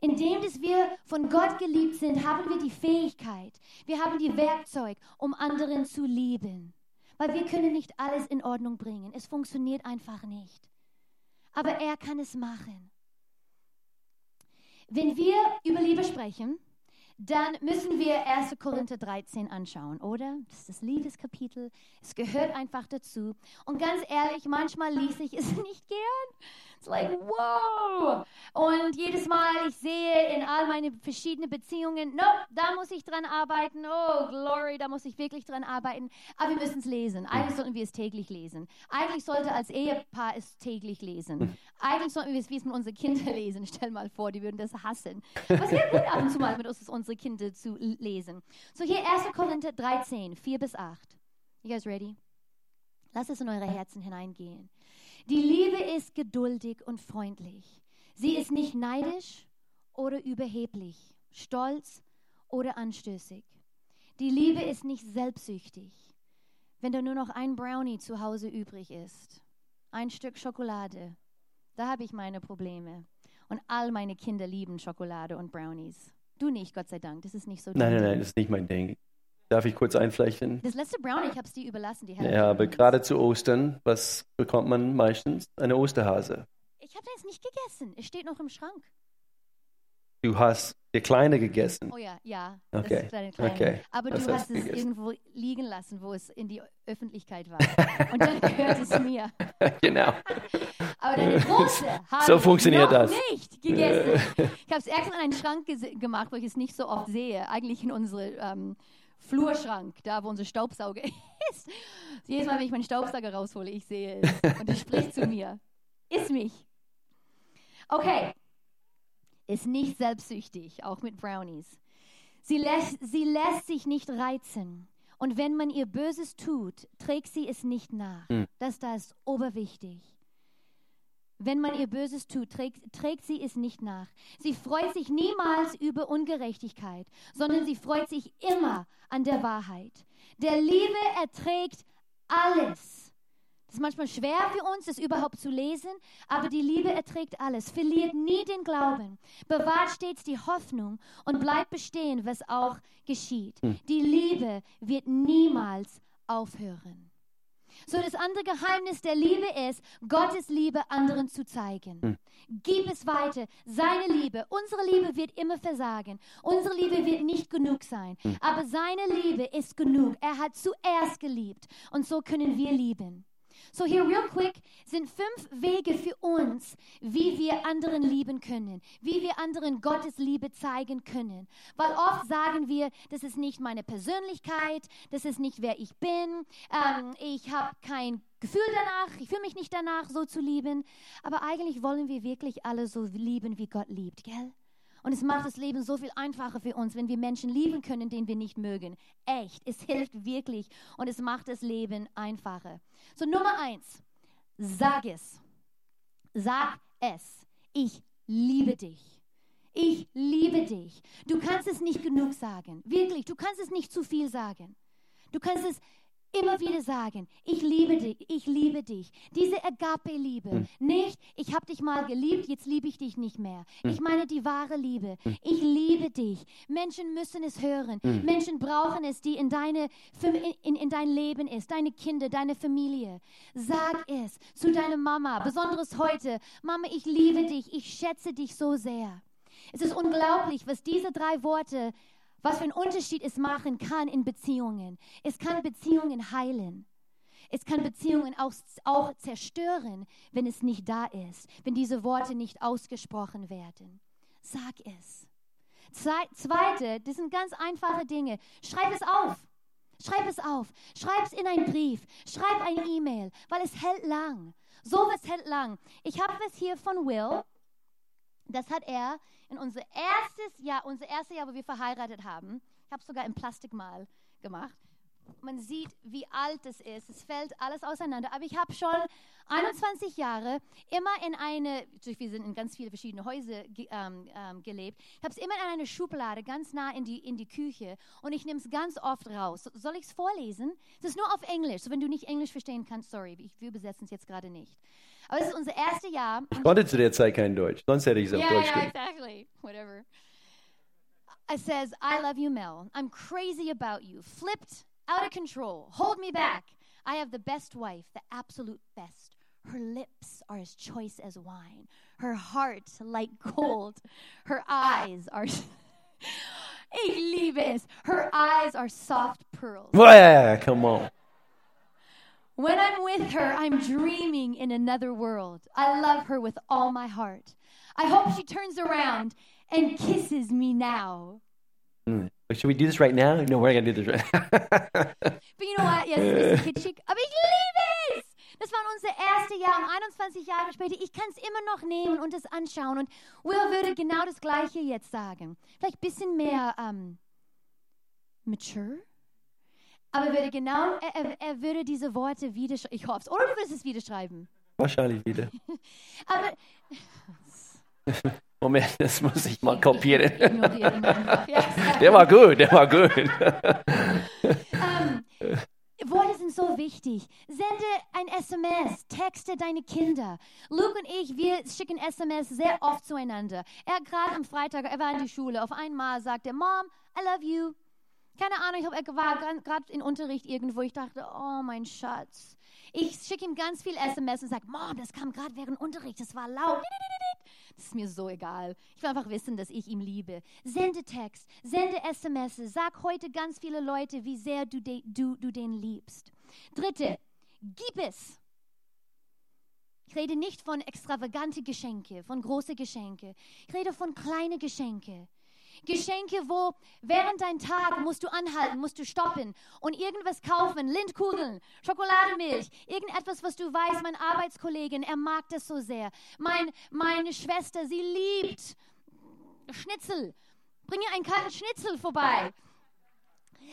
Indem dass wir von Gott geliebt sind, haben wir die Fähigkeit, wir haben die Werkzeug, um anderen zu lieben. Weil wir können nicht alles in Ordnung bringen. Es funktioniert einfach nicht. Aber er kann es machen. Wenn wir über Liebe sprechen, dann müssen wir 1. Korinther 13 anschauen, oder? Das ist das Liebeskapitel. Es gehört einfach dazu. Und ganz ehrlich, manchmal lese ich es nicht gern. It's like, wow! Und jedes Mal, ich sehe in all meine verschiedenen Beziehungen, no, da muss ich dran arbeiten. Oh, glory, da muss ich wirklich dran arbeiten. Aber wir müssen es lesen. Eigentlich sollten wir es täglich lesen. Eigentlich sollte als Ehepaar es täglich lesen. Eigentlich sollten wir es wie es mit unseren Kindern lesen. Stell mal vor, die würden das hassen. Was wäre gut ab und zu mal mit uns, unsere Kinder zu lesen. So hier 1. Korinther 13, 4 bis 8. You guys ready? Lasst es in eure Herzen hineingehen. Die Liebe ist geduldig und freundlich. Sie ist nicht neidisch oder überheblich, stolz oder anstößig. Die Liebe ist nicht selbstsüchtig. Wenn da nur noch ein Brownie zu Hause übrig ist, ein Stück Schokolade, da habe ich meine Probleme. Und all meine Kinder lieben Schokolade und Brownies. Du nicht, Gott sei Dank. Das ist nicht so Nein, nein, nein, das ist nicht mein Ding. Darf ich kurz einflechten? Das letzte Brownie, ich habe es dir überlassen. Die Hälfte Ja, aber gerade zu Ostern, was bekommt man meistens? Eine Osterhase. Ich habe das nicht gegessen. Es steht noch im Schrank. Du hast der Kleine gegessen. Oh ja, ja. Das Okay, ist deine Kleine. okay. Aber Das du hast hast es gegessen. irgendwo liegen lassen, wo es in die Öffentlichkeit war. Und dann gehört es mir. genau. Aber deine große habe So funktioniert noch das. nicht gegessen. Ich habe es extra in einen Schrank gemacht, wo ich es nicht so oft sehe. Eigentlich in unsere ähm, Flurschrank, da wo unser Staubsauger ist. Jedes Mal, wenn ich meinen Staubsauger raushole, ich sehe es. Und es spricht zu mir. Iss mich. Okay. Ist nicht selbstsüchtig, auch mit Brownies. Sie lässt, sie lässt sich nicht reizen. Und wenn man ihr Böses tut, trägt sie es nicht nach. Hm. Das da ist oberwichtig. Wenn man ihr Böses tut, trägt, trägt sie es nicht nach. Sie freut sich niemals über Ungerechtigkeit, sondern sie freut sich immer an der Wahrheit. Der Liebe erträgt alles. Das ist manchmal schwer für uns, das überhaupt zu lesen, aber die Liebe erträgt alles, verliert nie den Glauben, bewahrt stets die Hoffnung und bleibt bestehen, was auch geschieht. Die Liebe wird niemals aufhören. So, das andere Geheimnis der Liebe ist, Gottes Liebe anderen zu zeigen. Gib es weiter. Seine Liebe, unsere Liebe wird immer versagen. Unsere Liebe wird nicht genug sein. Aber seine Liebe ist genug. Er hat zuerst geliebt. Und so können wir lieben. So hier real quick sind fünf Wege für uns, wie wir anderen lieben können, wie wir anderen Gottes Liebe zeigen können. Weil oft sagen wir, das ist nicht meine Persönlichkeit, das ist nicht wer ich bin, ähm, ich habe kein Gefühl danach, ich fühle mich nicht danach, so zu lieben. Aber eigentlich wollen wir wirklich alle so lieben, wie Gott liebt, gell? Und es macht das Leben so viel einfacher für uns, wenn wir Menschen lieben können, den wir nicht mögen. Echt, es hilft wirklich und es macht das Leben einfacher. So Nummer eins, sag es. Sag es. Ich liebe dich. Ich liebe dich. Du kannst es nicht genug sagen. Wirklich, du kannst es nicht zu viel sagen. Du kannst es immer wieder sagen, ich liebe dich, ich liebe dich. Diese Agape-Liebe. Nicht, ich habe dich mal geliebt, jetzt liebe ich dich nicht mehr. Ich meine die wahre Liebe. Ich liebe dich. Menschen müssen es hören. Menschen brauchen es, die in, deine, in, in dein Leben ist, deine Kinder, deine Familie. Sag es zu deiner Mama, besonders heute. Mama, ich liebe dich, ich schätze dich so sehr. Es ist unglaublich, was diese drei Worte was für einen Unterschied es machen kann in Beziehungen. Es kann Beziehungen heilen. Es kann Beziehungen auch, auch zerstören, wenn es nicht da ist, wenn diese Worte nicht ausgesprochen werden. Sag es. Zweite, das sind ganz einfache Dinge. Schreib es auf. Schreib es auf. Schreib es in einen Brief. Schreib ein E-Mail, weil es hält lang. Sowas hält lang. Ich habe was hier von Will. Das hat er in unser erstes Jahr, unser erstes Jahr, wo wir verheiratet haben. Ich habe es sogar in Plastik mal gemacht. Man sieht, wie alt es ist. Es fällt alles auseinander. Aber ich habe schon 21 Jahre immer in eine, wir sind in ganz viele verschiedene Häuser ähm, ähm, gelebt. Ich habe es immer in eine Schublade ganz nah in die, in die Küche und ich nehme es ganz oft raus. Soll ich es vorlesen? Es ist nur auf Englisch. So, wenn du nicht Englisch verstehen kannst, sorry, wir übersetzen es jetzt gerade nicht. Aber es ist unser erstes Jahr. Ich konnte zu der Zeit kein Deutsch, sonst hätte ich es auf Yeah, Deutsch yeah, exactly. Whatever. It says, I love you, Mel. I'm crazy about you. Flipped, out of control. Hold me back. I have the best wife, the absolute best. Her lips are as choice as wine. Her heart like gold. Her eyes are. ich liebe es. Her eyes are soft pearls. Yeah, come on. When I'm with her, I'm dreaming in another world. I love her with all my heart. I hope she turns around and kisses me now. Hmm. Should we do this right now? No, we're not gonna do this right. But you know what? Yes, es ist bisschen kitschig, aber ich liebe es. Das war unser erstes Jahr und 21 Jahre später. Ich kann es immer noch nehmen und es anschauen. Und Will würde genau das Gleiche jetzt sagen. Vielleicht ein bisschen mehr ähm, mature. Aber er würde genau, er, er, würde diese Worte wieder, ich hoffe es. Oder du würdest es wieder schreiben. Wahrscheinlich wieder. Aber Moment, das muss ich mal kopieren. Der war gut, der war gut. Ähm, Worte sind so wichtig. Sende ein SMS, texte deine Kinder. Luke und ich, wir schicken SMS sehr oft zueinander. Er gerade am Freitag, er war in die Schule. Auf einmal sagte er, Mom, I love you. Keine Ahnung, ich er war gerade in Unterricht irgendwo. Ich dachte, oh mein Schatz. Ich schicke ihm ganz viel SMS und sage, Mom, das kam gerade während Unterricht, das war laut. Das ist mir so egal. Ich will einfach wissen, dass ich ihn liebe. Sende Text, sende SMS, sag heute ganz viele Leute, wie sehr du, de, du, du den liebst. Dritte, gib es. Ich rede nicht von extravagante Geschenke, von große Geschenke. Ich rede von kleine Geschenke. Geschenke, wo während dein Tag musst du anhalten, musst du stoppen und irgendwas kaufen, Lindkugeln, Schokoladenmilch, irgendetwas, was du weißt, mein Arbeitskollegin, er mag das so sehr. Mein, meine Schwester, sie liebt Schnitzel. Bring ihr einen kalten Schnitzel vorbei.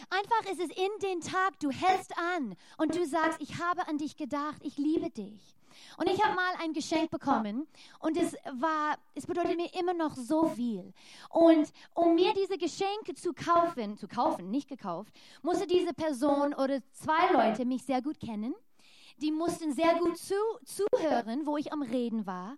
Einfach ist es in den Tag, du hältst an und du sagst, ich habe an dich gedacht, ich liebe dich. Und ich habe mal ein Geschenk bekommen und es war, es bedeutet mir immer noch so viel. Und um mir diese Geschenke zu kaufen, zu kaufen, nicht gekauft, musste diese Person oder zwei Leute mich sehr gut kennen. Die mussten sehr gut zu, zuhören, wo ich am Reden war.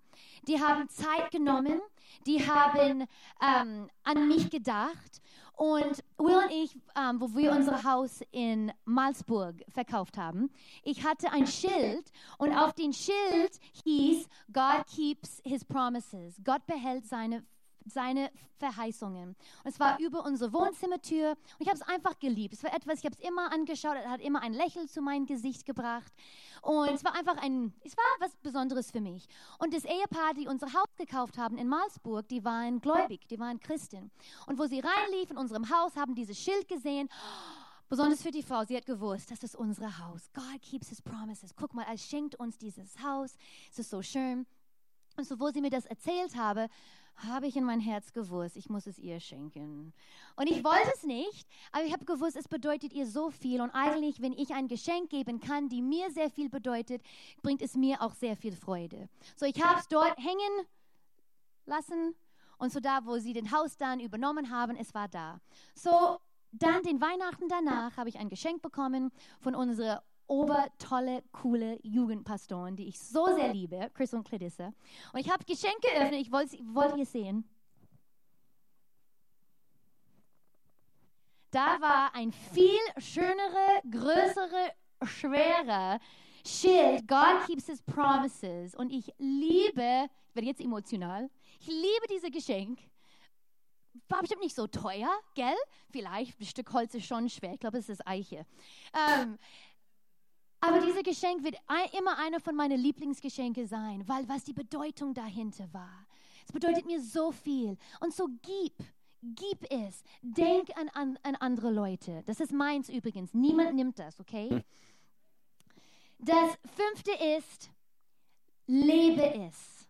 Die haben Zeit genommen, die haben ähm, an mich gedacht und Will und ich, ähm, wo wir unser Haus in Malzburg verkauft haben, ich hatte ein Schild und auf dem Schild hieß, God keeps his promises. Gott behält seine seine Verheißungen. Und es war über unsere Wohnzimmertür. Und ich habe es einfach geliebt. Es war etwas, ich habe es immer angeschaut, es hat immer ein Lächeln zu meinem Gesicht gebracht. Und es war einfach ein, es war was Besonderes für mich. Und das Ehepaar, die unser Haus gekauft haben in Malsburg, die waren gläubig, die waren Christen. Und wo sie reinliefen in unserem Haus, haben dieses Schild gesehen. Besonders für die Frau, sie hat gewusst, das ist unser Haus. God keeps his promises. Guck mal, er schenkt uns dieses Haus. Es ist so schön. Und so, wo sie mir das erzählt habe, habe ich in mein Herz gewusst, ich muss es ihr schenken. Und ich wollte es nicht, aber ich habe gewusst, es bedeutet ihr so viel. Und eigentlich, wenn ich ein Geschenk geben kann, die mir sehr viel bedeutet, bringt es mir auch sehr viel Freude. So, ich habe es dort hängen lassen. Und so da, wo sie den Haus dann übernommen haben, es war da. So, dann den Weihnachten danach habe ich ein Geschenk bekommen von unserer obertolle, coole Jugendpastoren, die ich so sehr liebe, Chris und Clarissa. Und ich habe Geschenke geöffnet, ich wollte wollt ihr sehen. Da war ein viel schönere, größere, schwerer Schild. God keeps his promises. Und ich liebe, ich werde jetzt emotional, ich liebe dieses Geschenk. War bestimmt nicht so teuer, gell? Vielleicht, ein Stück Holz ist schon schwer. Ich glaube, es ist Eiche. Ähm, aber dieses Geschenk wird immer einer von meinen Lieblingsgeschenke sein, weil was die Bedeutung dahinter war. Es bedeutet mir so viel. Und so gib, gib es. Denk an, an, an andere Leute. Das ist meins übrigens. Niemand nimmt das, okay? Das fünfte ist, lebe es.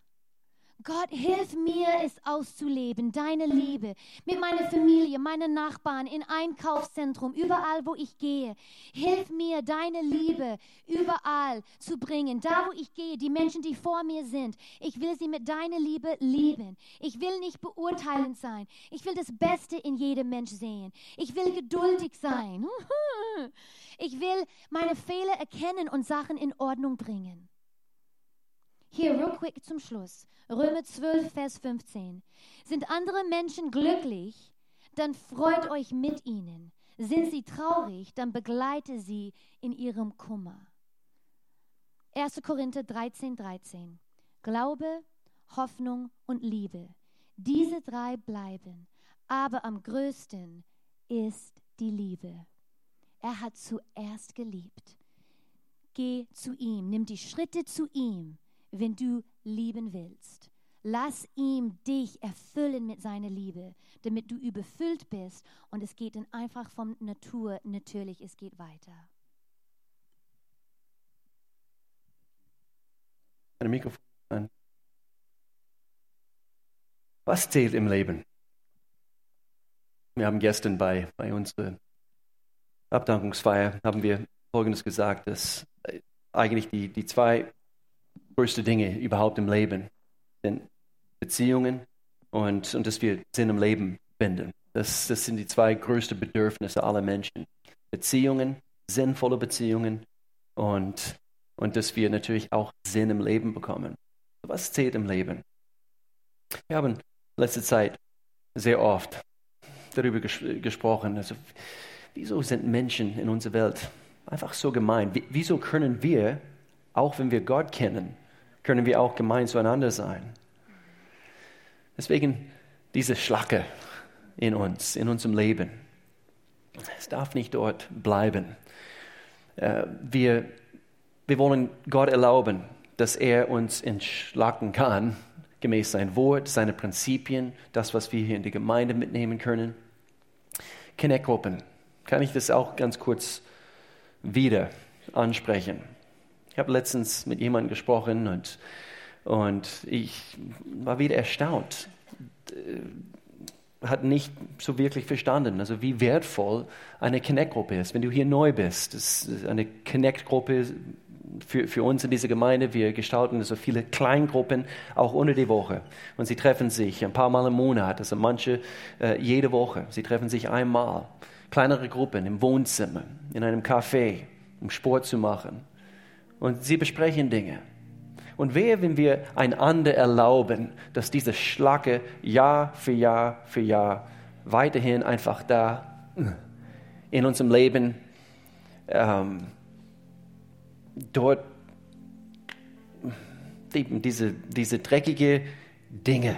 Gott, hilf mir, es auszuleben, deine Liebe mit meiner Familie, meinen Nachbarn, in Einkaufszentrum, überall, wo ich gehe. Hilf mir, deine Liebe überall zu bringen, da, wo ich gehe, die Menschen, die vor mir sind. Ich will sie mit deiner Liebe lieben. Ich will nicht beurteilend sein. Ich will das Beste in jedem Mensch sehen. Ich will geduldig sein. Ich will meine Fehler erkennen und Sachen in Ordnung bringen. Hier, real quick zum Schluss. Römer 12, Vers 15. Sind andere Menschen glücklich, dann freut euch mit ihnen. Sind sie traurig, dann begleite sie in ihrem Kummer. 1. Korinther 13, 13. Glaube, Hoffnung und Liebe. Diese drei bleiben, aber am größten ist die Liebe. Er hat zuerst geliebt. Geh zu ihm, nimm die Schritte zu ihm wenn du lieben willst. Lass ihm dich erfüllen mit seiner Liebe, damit du überfüllt bist und es geht dann einfach von Natur natürlich, es geht weiter. Mikrofon. Was zählt im Leben? Wir haben gestern bei, bei unserer Abdankungsfeier haben wir Folgendes gesagt, dass eigentlich die, die zwei größte Dinge überhaupt im Leben sind Beziehungen und, und dass wir Sinn im Leben finden. Das, das sind die zwei größten Bedürfnisse aller Menschen. Beziehungen, sinnvolle Beziehungen und, und dass wir natürlich auch Sinn im Leben bekommen. Was zählt im Leben? Wir haben letzte Zeit sehr oft darüber ges gesprochen, also wieso sind Menschen in unserer Welt einfach so gemein? Wie, wieso können wir, auch wenn wir Gott kennen, können wir auch gemein zueinander sein? Deswegen diese Schlacke in uns, in unserem Leben. Es darf nicht dort bleiben. Äh, wir, wir wollen Gott erlauben, dass er uns entschlacken kann, gemäß sein Wort, seine Prinzipien, das, was wir hier in die Gemeinde mitnehmen können. Connect-Gruppen. Kann ich das auch ganz kurz wieder ansprechen? Ich habe letztens mit jemandem gesprochen und, und ich war wieder erstaunt hat nicht so wirklich verstanden, also wie wertvoll eine Connect-Gruppe ist. Wenn du hier neu bist, ist eine Connect-Gruppe für, für uns in dieser Gemeinde. Wir gestalten so viele Kleingruppen auch unter die Woche. Und sie treffen sich ein paar Mal im Monat, also manche äh, jede Woche. Sie treffen sich einmal. Kleinere Gruppen im Wohnzimmer, in einem Café, um Sport zu machen. Und sie besprechen Dinge. Und wer, wenn wir einander erlauben, dass diese Schlacke Jahr für Jahr für Jahr weiterhin einfach da in unserem Leben ähm, dort eben diese, diese dreckige Dinge,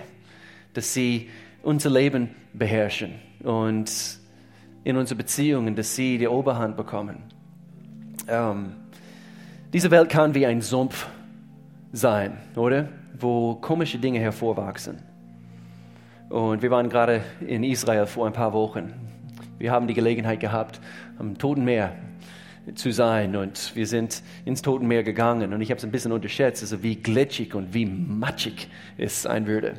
dass sie unser Leben beherrschen und in unsere Beziehungen, dass sie die Oberhand bekommen. Ähm, diese Welt kann wie ein Sumpf sein, oder? Wo komische Dinge hervorwachsen. Und wir waren gerade in Israel vor ein paar Wochen. Wir haben die Gelegenheit gehabt, am Toten Meer zu sein und wir sind ins Toten Meer gegangen und ich habe es ein bisschen unterschätzt, also wie glitschig und wie matschig es sein würde.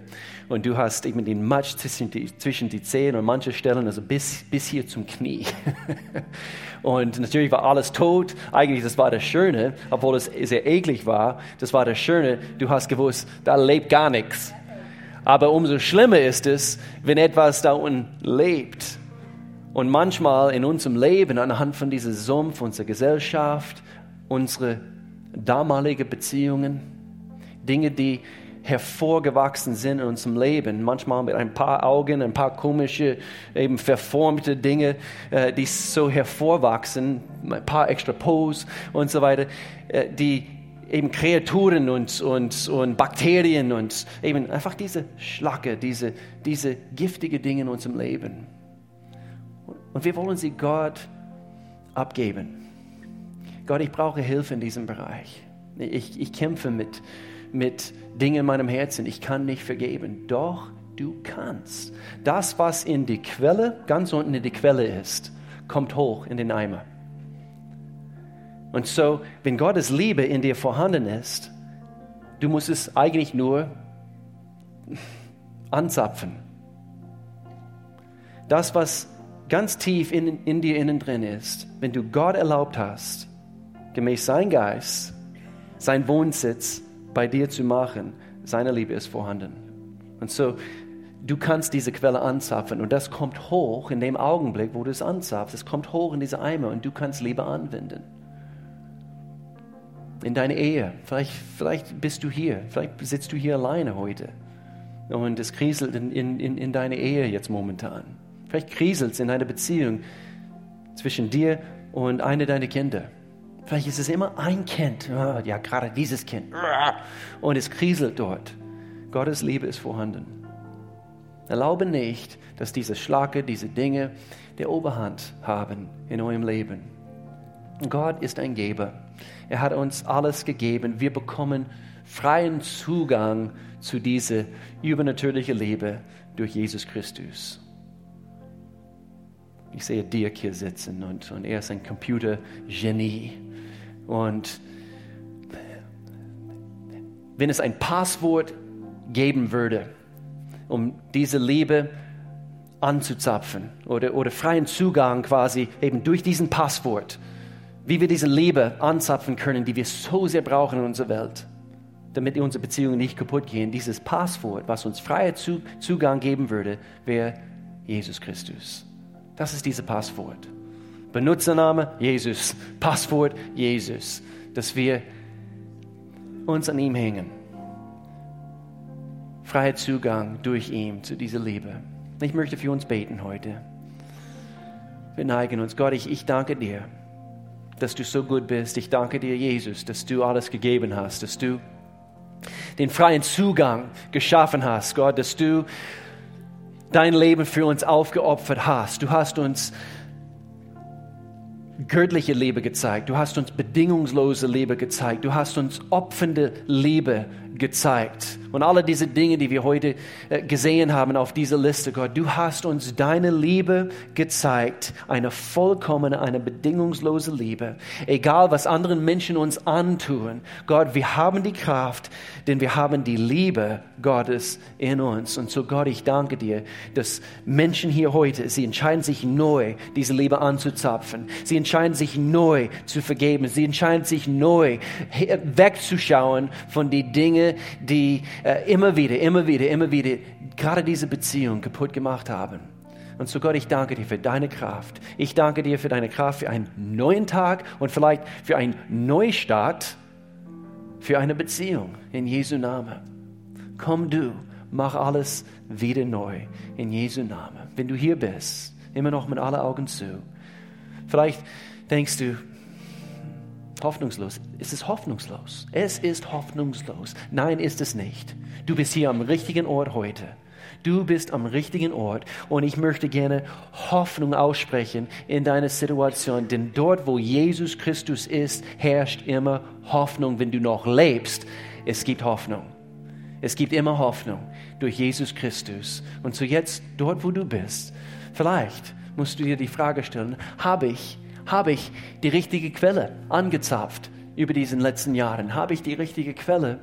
Und du hast eben den Matsch zwischen die, zwischen die Zehen und manche Stellen also bis, bis hier zum Knie. und natürlich war alles tot. Eigentlich, das war das Schöne, obwohl es sehr eklig war. Das war das Schöne. Du hast gewusst, da lebt gar nichts. Aber umso schlimmer ist es, wenn etwas da unten lebt und manchmal in unserem Leben anhand von diesem Sumpf unserer Gesellschaft, unsere damalige Beziehungen, Dinge, die hervorgewachsen sind in unserem Leben, manchmal mit ein paar Augen, ein paar komische, eben verformte Dinge, äh, die so hervorwachsen, ein paar extra Pose und so weiter, äh, die eben Kreaturen und, und, und Bakterien und eben einfach diese Schlacke, diese, diese giftige Dinge in unserem Leben. Und wir wollen sie Gott abgeben. Gott, ich brauche Hilfe in diesem Bereich. Ich, ich kämpfe mit, mit Dingen in meinem Herzen. Ich kann nicht vergeben. Doch du kannst. Das, was in die Quelle, ganz unten in die Quelle ist, kommt hoch in den Eimer. Und so, wenn Gottes Liebe in dir vorhanden ist, du musst es eigentlich nur anzapfen. Das, was ganz tief in, in dir innen drin ist, wenn du Gott erlaubt hast, gemäß sein Geist, sein Wohnsitz bei dir zu machen, seine Liebe ist vorhanden. Und so, du kannst diese Quelle anzapfen und das kommt hoch in dem Augenblick, wo du es anzapfst. Es kommt hoch in diese Eimer und du kannst Liebe anwenden. In deine Ehe. Vielleicht, vielleicht bist du hier. Vielleicht sitzt du hier alleine heute. Und es kriselt in, in, in deine Ehe jetzt momentan. Vielleicht kriselt es in einer Beziehung zwischen dir und einer deiner Kinder. Vielleicht ist es immer ein Kind, ja, gerade dieses Kind. Und es kriselt dort. Gottes Liebe ist vorhanden. Erlaube nicht, dass diese Schlacke, diese Dinge der Oberhand haben in eurem Leben. Gott ist ein Geber. Er hat uns alles gegeben. Wir bekommen freien Zugang zu dieser übernatürlichen Liebe durch Jesus Christus. Ich sehe Dirk hier sitzen und, und er ist ein Computergenie. Und wenn es ein Passwort geben würde, um diese Liebe anzuzapfen oder, oder freien Zugang quasi eben durch diesen Passwort, wie wir diese Liebe anzapfen können, die wir so sehr brauchen in unserer Welt, damit unsere Beziehungen nicht kaputt gehen. Dieses Passwort, was uns freien Zugang geben würde, wäre Jesus Christus. Das ist dieses Passwort. Benutzername Jesus, Passwort Jesus, dass wir uns an ihm hängen. Freier Zugang durch ihn zu dieser Liebe. Ich möchte für uns beten heute. Wir neigen uns. Gott, ich, ich danke dir, dass du so gut bist. Ich danke dir, Jesus, dass du alles gegeben hast, dass du den freien Zugang geschaffen hast, Gott, dass du dein Leben für uns aufgeopfert hast. Du hast uns göttliche Liebe gezeigt. Du hast uns bedingungslose Liebe gezeigt. Du hast uns opfernde Liebe gezeigt. Und alle diese Dinge, die wir heute äh, gesehen haben auf dieser Liste, Gott, du hast uns deine Liebe gezeigt. Eine vollkommene, eine bedingungslose Liebe. Egal, was anderen Menschen uns antun. Gott, wir haben die Kraft, denn wir haben die Liebe Gottes in uns. Und so, Gott, ich danke dir, dass Menschen hier heute, sie entscheiden sich neu, diese Liebe anzuzapfen. Sie entscheiden sich neu zu vergeben. Sie entscheiden sich neu wegzuschauen von den Dingen, die äh, immer wieder, immer wieder, immer wieder gerade diese Beziehung kaputt gemacht haben. Und so Gott, ich danke dir für deine Kraft. Ich danke dir für deine Kraft für einen neuen Tag und vielleicht für einen Neustart, für eine Beziehung in Jesu Namen. Komm du, mach alles wieder neu in Jesu Namen. Wenn du hier bist, immer noch mit allen Augen zu. Vielleicht denkst du, hoffnungslos. Es ist hoffnungslos. Es ist hoffnungslos. Nein, ist es nicht. Du bist hier am richtigen Ort heute. Du bist am richtigen Ort und ich möchte gerne Hoffnung aussprechen in deiner Situation, denn dort, wo Jesus Christus ist, herrscht immer Hoffnung. Wenn du noch lebst, es gibt Hoffnung. Es gibt immer Hoffnung durch Jesus Christus. Und so jetzt, dort, wo du bist, vielleicht musst du dir die Frage stellen, habe ich habe ich die richtige Quelle angezapft über diesen letzten Jahren? Habe ich die richtige Quelle